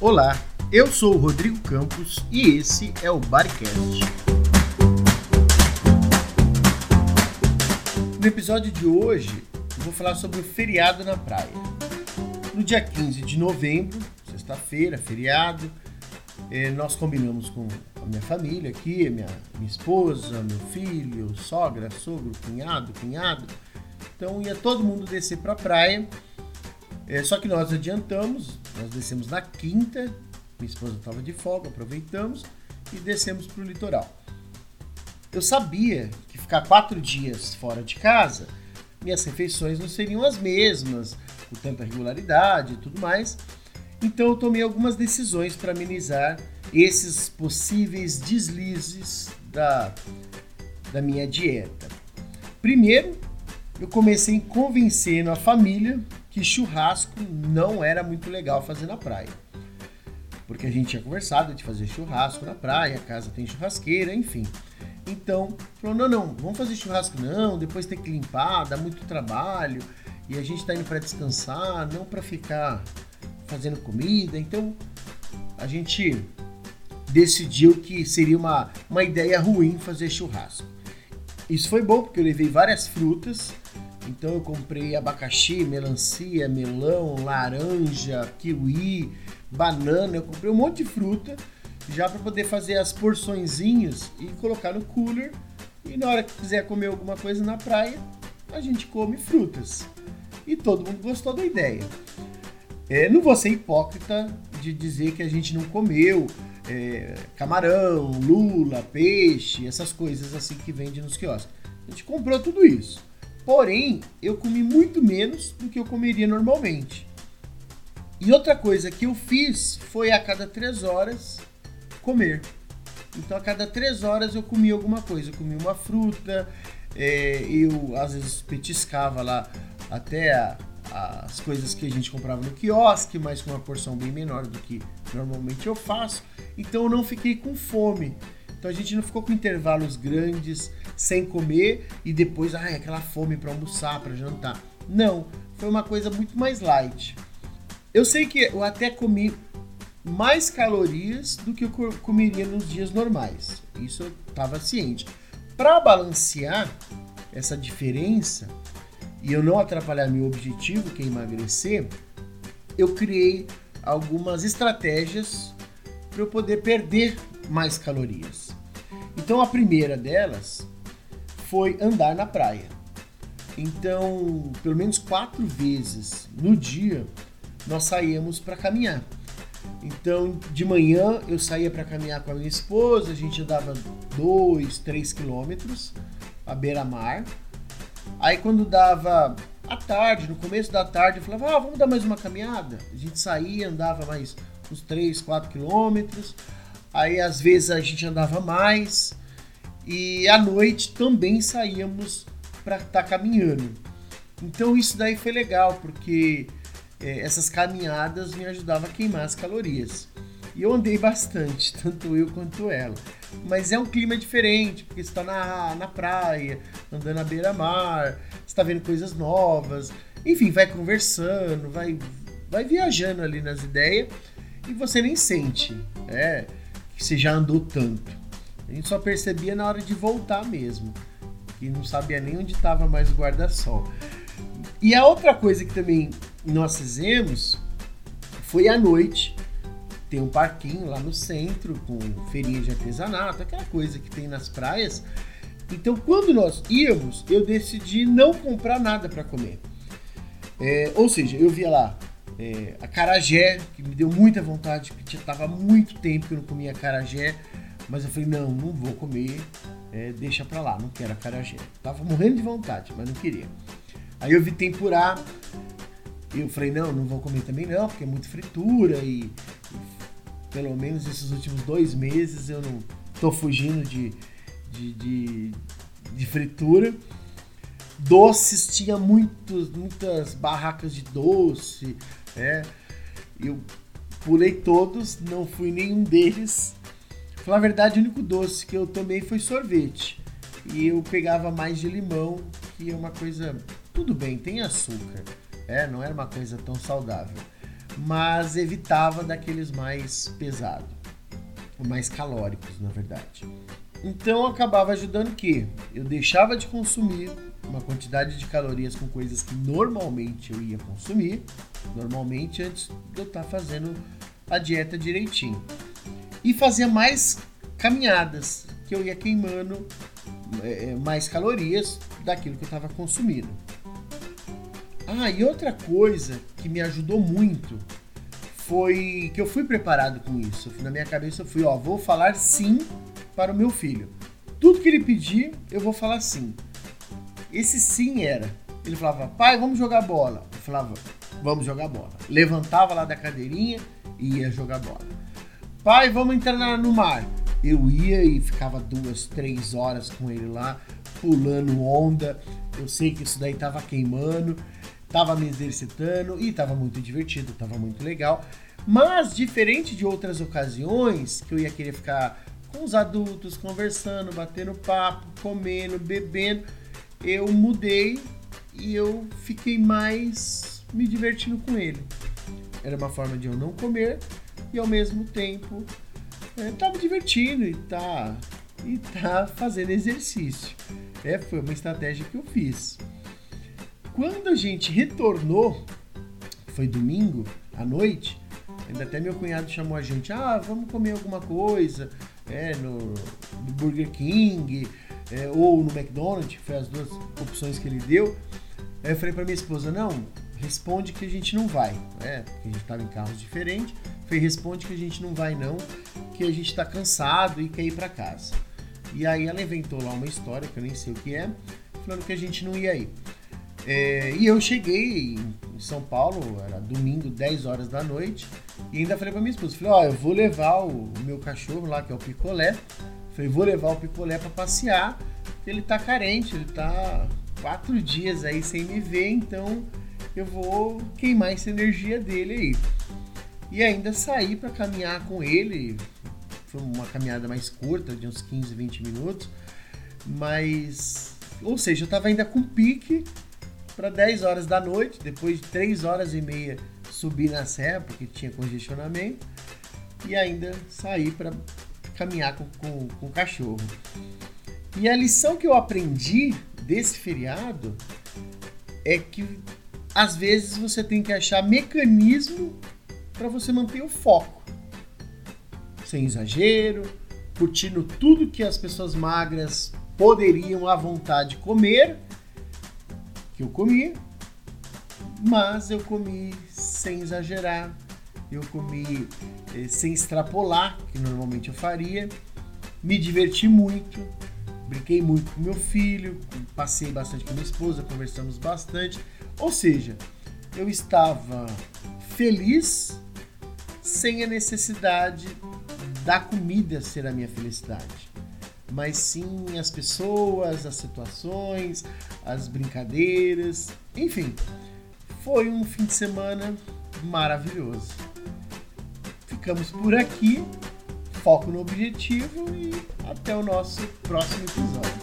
Olá, eu sou o Rodrigo Campos e esse é o Barcast. No episódio de hoje, eu vou falar sobre o feriado na praia. No dia 15 de novembro, sexta-feira, feriado, eh, nós combinamos com a minha família aqui, minha, minha esposa, meu filho, sogra, sogro, cunhado, cunhado. Então ia todo mundo descer para a praia. É, só que nós adiantamos, nós descemos na quinta, minha esposa estava de folga, aproveitamos e descemos para o litoral. Eu sabia que ficar quatro dias fora de casa, minhas refeições não seriam as mesmas, com tanta regularidade e tudo mais. Então eu tomei algumas decisões para amenizar esses possíveis deslizes da, da minha dieta. Primeiro, eu comecei convencendo a família que churrasco não era muito legal fazer na praia. Porque a gente tinha conversado de fazer churrasco na praia, a casa tem churrasqueira, enfim. Então, falou: não, não, vamos fazer churrasco não, depois tem que limpar, dá muito trabalho, e a gente tá indo para descansar, não para ficar fazendo comida. Então, a gente decidiu que seria uma, uma ideia ruim fazer churrasco. Isso foi bom porque eu levei várias frutas então eu comprei abacaxi, melancia, melão, laranja, kiwi, banana, eu comprei um monte de fruta já para poder fazer as porçõezinhas e colocar no cooler. E na hora que quiser comer alguma coisa na praia, a gente come frutas. E todo mundo gostou da ideia. É, não vou ser hipócrita de dizer que a gente não comeu é, camarão, lula, peixe, essas coisas assim que vende nos quiosques. A gente comprou tudo isso. Porém, eu comi muito menos do que eu comeria normalmente. E outra coisa que eu fiz foi a cada três horas comer. Então, a cada três horas eu comia alguma coisa. Eu comia uma fruta, é, eu às vezes petiscava lá até a, as coisas que a gente comprava no quiosque, mas com uma porção bem menor do que normalmente eu faço. Então, eu não fiquei com fome. Então a gente não ficou com intervalos grandes, sem comer e depois, ai, aquela fome para almoçar, para jantar. Não, foi uma coisa muito mais light. Eu sei que eu até comi mais calorias do que eu comeria nos dias normais. Isso eu estava ciente. Para balancear essa diferença e eu não atrapalhar meu objetivo, que é emagrecer, eu criei algumas estratégias para eu poder perder mais calorias. Então a primeira delas foi andar na praia. Então, pelo menos quatro vezes no dia nós saíamos para caminhar. Então, de manhã eu saía para caminhar com a minha esposa, a gente andava dois, três quilômetros à beira-mar. Aí, quando dava à tarde, no começo da tarde, eu falava: ah, vamos dar mais uma caminhada. A gente saía, andava mais uns 3, 4 quilômetros. Aí às vezes a gente andava mais e à noite também saíamos para estar tá caminhando. Então isso daí foi legal porque é, essas caminhadas me ajudavam a queimar as calorias. E eu andei bastante, tanto eu quanto ela. Mas é um clima diferente, porque você está na, na praia, andando à beira-mar, está vendo coisas novas, enfim, vai conversando, vai, vai viajando ali nas ideias e você nem sente. É, que você já andou tanto. A gente só percebia na hora de voltar mesmo, que não sabia nem onde estava mais o guarda-sol. E a outra coisa que também nós fizemos foi à noite. Tem um parquinho lá no centro com feirinha de artesanato, aquela coisa que tem nas praias. Então, quando nós íamos, eu decidi não comprar nada para comer. É, ou seja, eu via lá é, a carajé, que me deu muita vontade, porque tava muito tempo que eu não comia carajé. Mas eu falei, não, não vou comer, é, deixa pra lá, não quero a carajé. Tava morrendo de vontade, mas não queria. Aí eu vi tempurá, eu falei, não, não vou comer também não, porque é muito fritura e, e pelo menos esses últimos dois meses eu não tô fugindo de, de, de, de fritura. Doces, tinha muitos, muitas barracas de doce, é, eu pulei todos, não fui nenhum deles. Falar a verdade, o único doce que eu tomei foi sorvete. E eu pegava mais de limão, que é uma coisa. Tudo bem, tem açúcar. É, não era uma coisa tão saudável. mas evitava daqueles mais pesados, mais calóricos, na verdade. Então acabava ajudando que eu deixava de consumir uma quantidade de calorias com coisas que normalmente eu ia consumir, normalmente antes de eu estar tá fazendo a dieta direitinho. E fazia mais caminhadas, que eu ia queimando é, mais calorias daquilo que eu estava consumindo. Ah, e outra coisa que me ajudou muito foi que eu fui preparado com isso. Na minha cabeça eu fui, ó, vou falar sim para o meu filho. Tudo que ele pedir, eu vou falar sim. Esse sim era. Ele falava, pai, vamos jogar bola. Eu falava, vamos jogar bola. Levantava lá da cadeirinha e ia jogar bola. Pai, vamos entrar no mar. Eu ia e ficava duas, três horas com ele lá, pulando onda. Eu sei que isso daí tava queimando tava me exercitando e tava muito divertido, tava muito legal. Mas, diferente de outras ocasiões que eu ia querer ficar com os adultos, conversando, batendo papo, comendo, bebendo, eu mudei e eu fiquei mais me divertindo com ele. Era uma forma de eu não comer e ao mesmo tempo é, tá me divertindo e tá, e tá fazendo exercício. É, foi uma estratégia que eu fiz. Quando a gente retornou, foi domingo à noite, ainda até meu cunhado chamou a gente, ah, vamos comer alguma coisa, é, no, no Burger King, é, ou no McDonald's, foi as duas opções que ele deu. Aí eu falei para minha esposa, não, responde que a gente não vai, é, porque a gente estava em carros diferentes. Falei, responde que a gente não vai não, que a gente está cansado e quer ir para casa. E aí ela inventou lá uma história que eu nem sei o que é, falando que a gente não ia ir. É, e eu cheguei em São Paulo, era domingo, 10 horas da noite, e ainda falei pra minha esposa, falei, ó, oh, eu vou levar o, o, meu cachorro lá, que é o picolé, falei, vou levar o picolé para passear, ele tá carente, ele tá quatro dias aí sem me ver, então eu vou queimar essa energia dele aí. E ainda saí para caminhar com ele, foi uma caminhada mais curta, de uns 15, 20 minutos, mas, ou seja, eu tava ainda com pique, para 10 horas da noite, depois de 3 horas e meia subir na serra, porque tinha congestionamento, e ainda sair para caminhar com, com, com o cachorro. E a lição que eu aprendi desse feriado é que às vezes você tem que achar mecanismo para você manter o foco. Sem exagero, curtindo tudo que as pessoas magras poderiam à vontade comer que eu comi, mas eu comi sem exagerar, eu comi eh, sem extrapolar, que normalmente eu faria, me diverti muito, brinquei muito com meu filho, passei bastante com minha esposa, conversamos bastante, ou seja, eu estava feliz sem a necessidade da comida ser a minha felicidade mas sim as pessoas, as situações, as brincadeiras, enfim. Foi um fim de semana maravilhoso. Ficamos por aqui, foco no objetivo e até o nosso próximo episódio.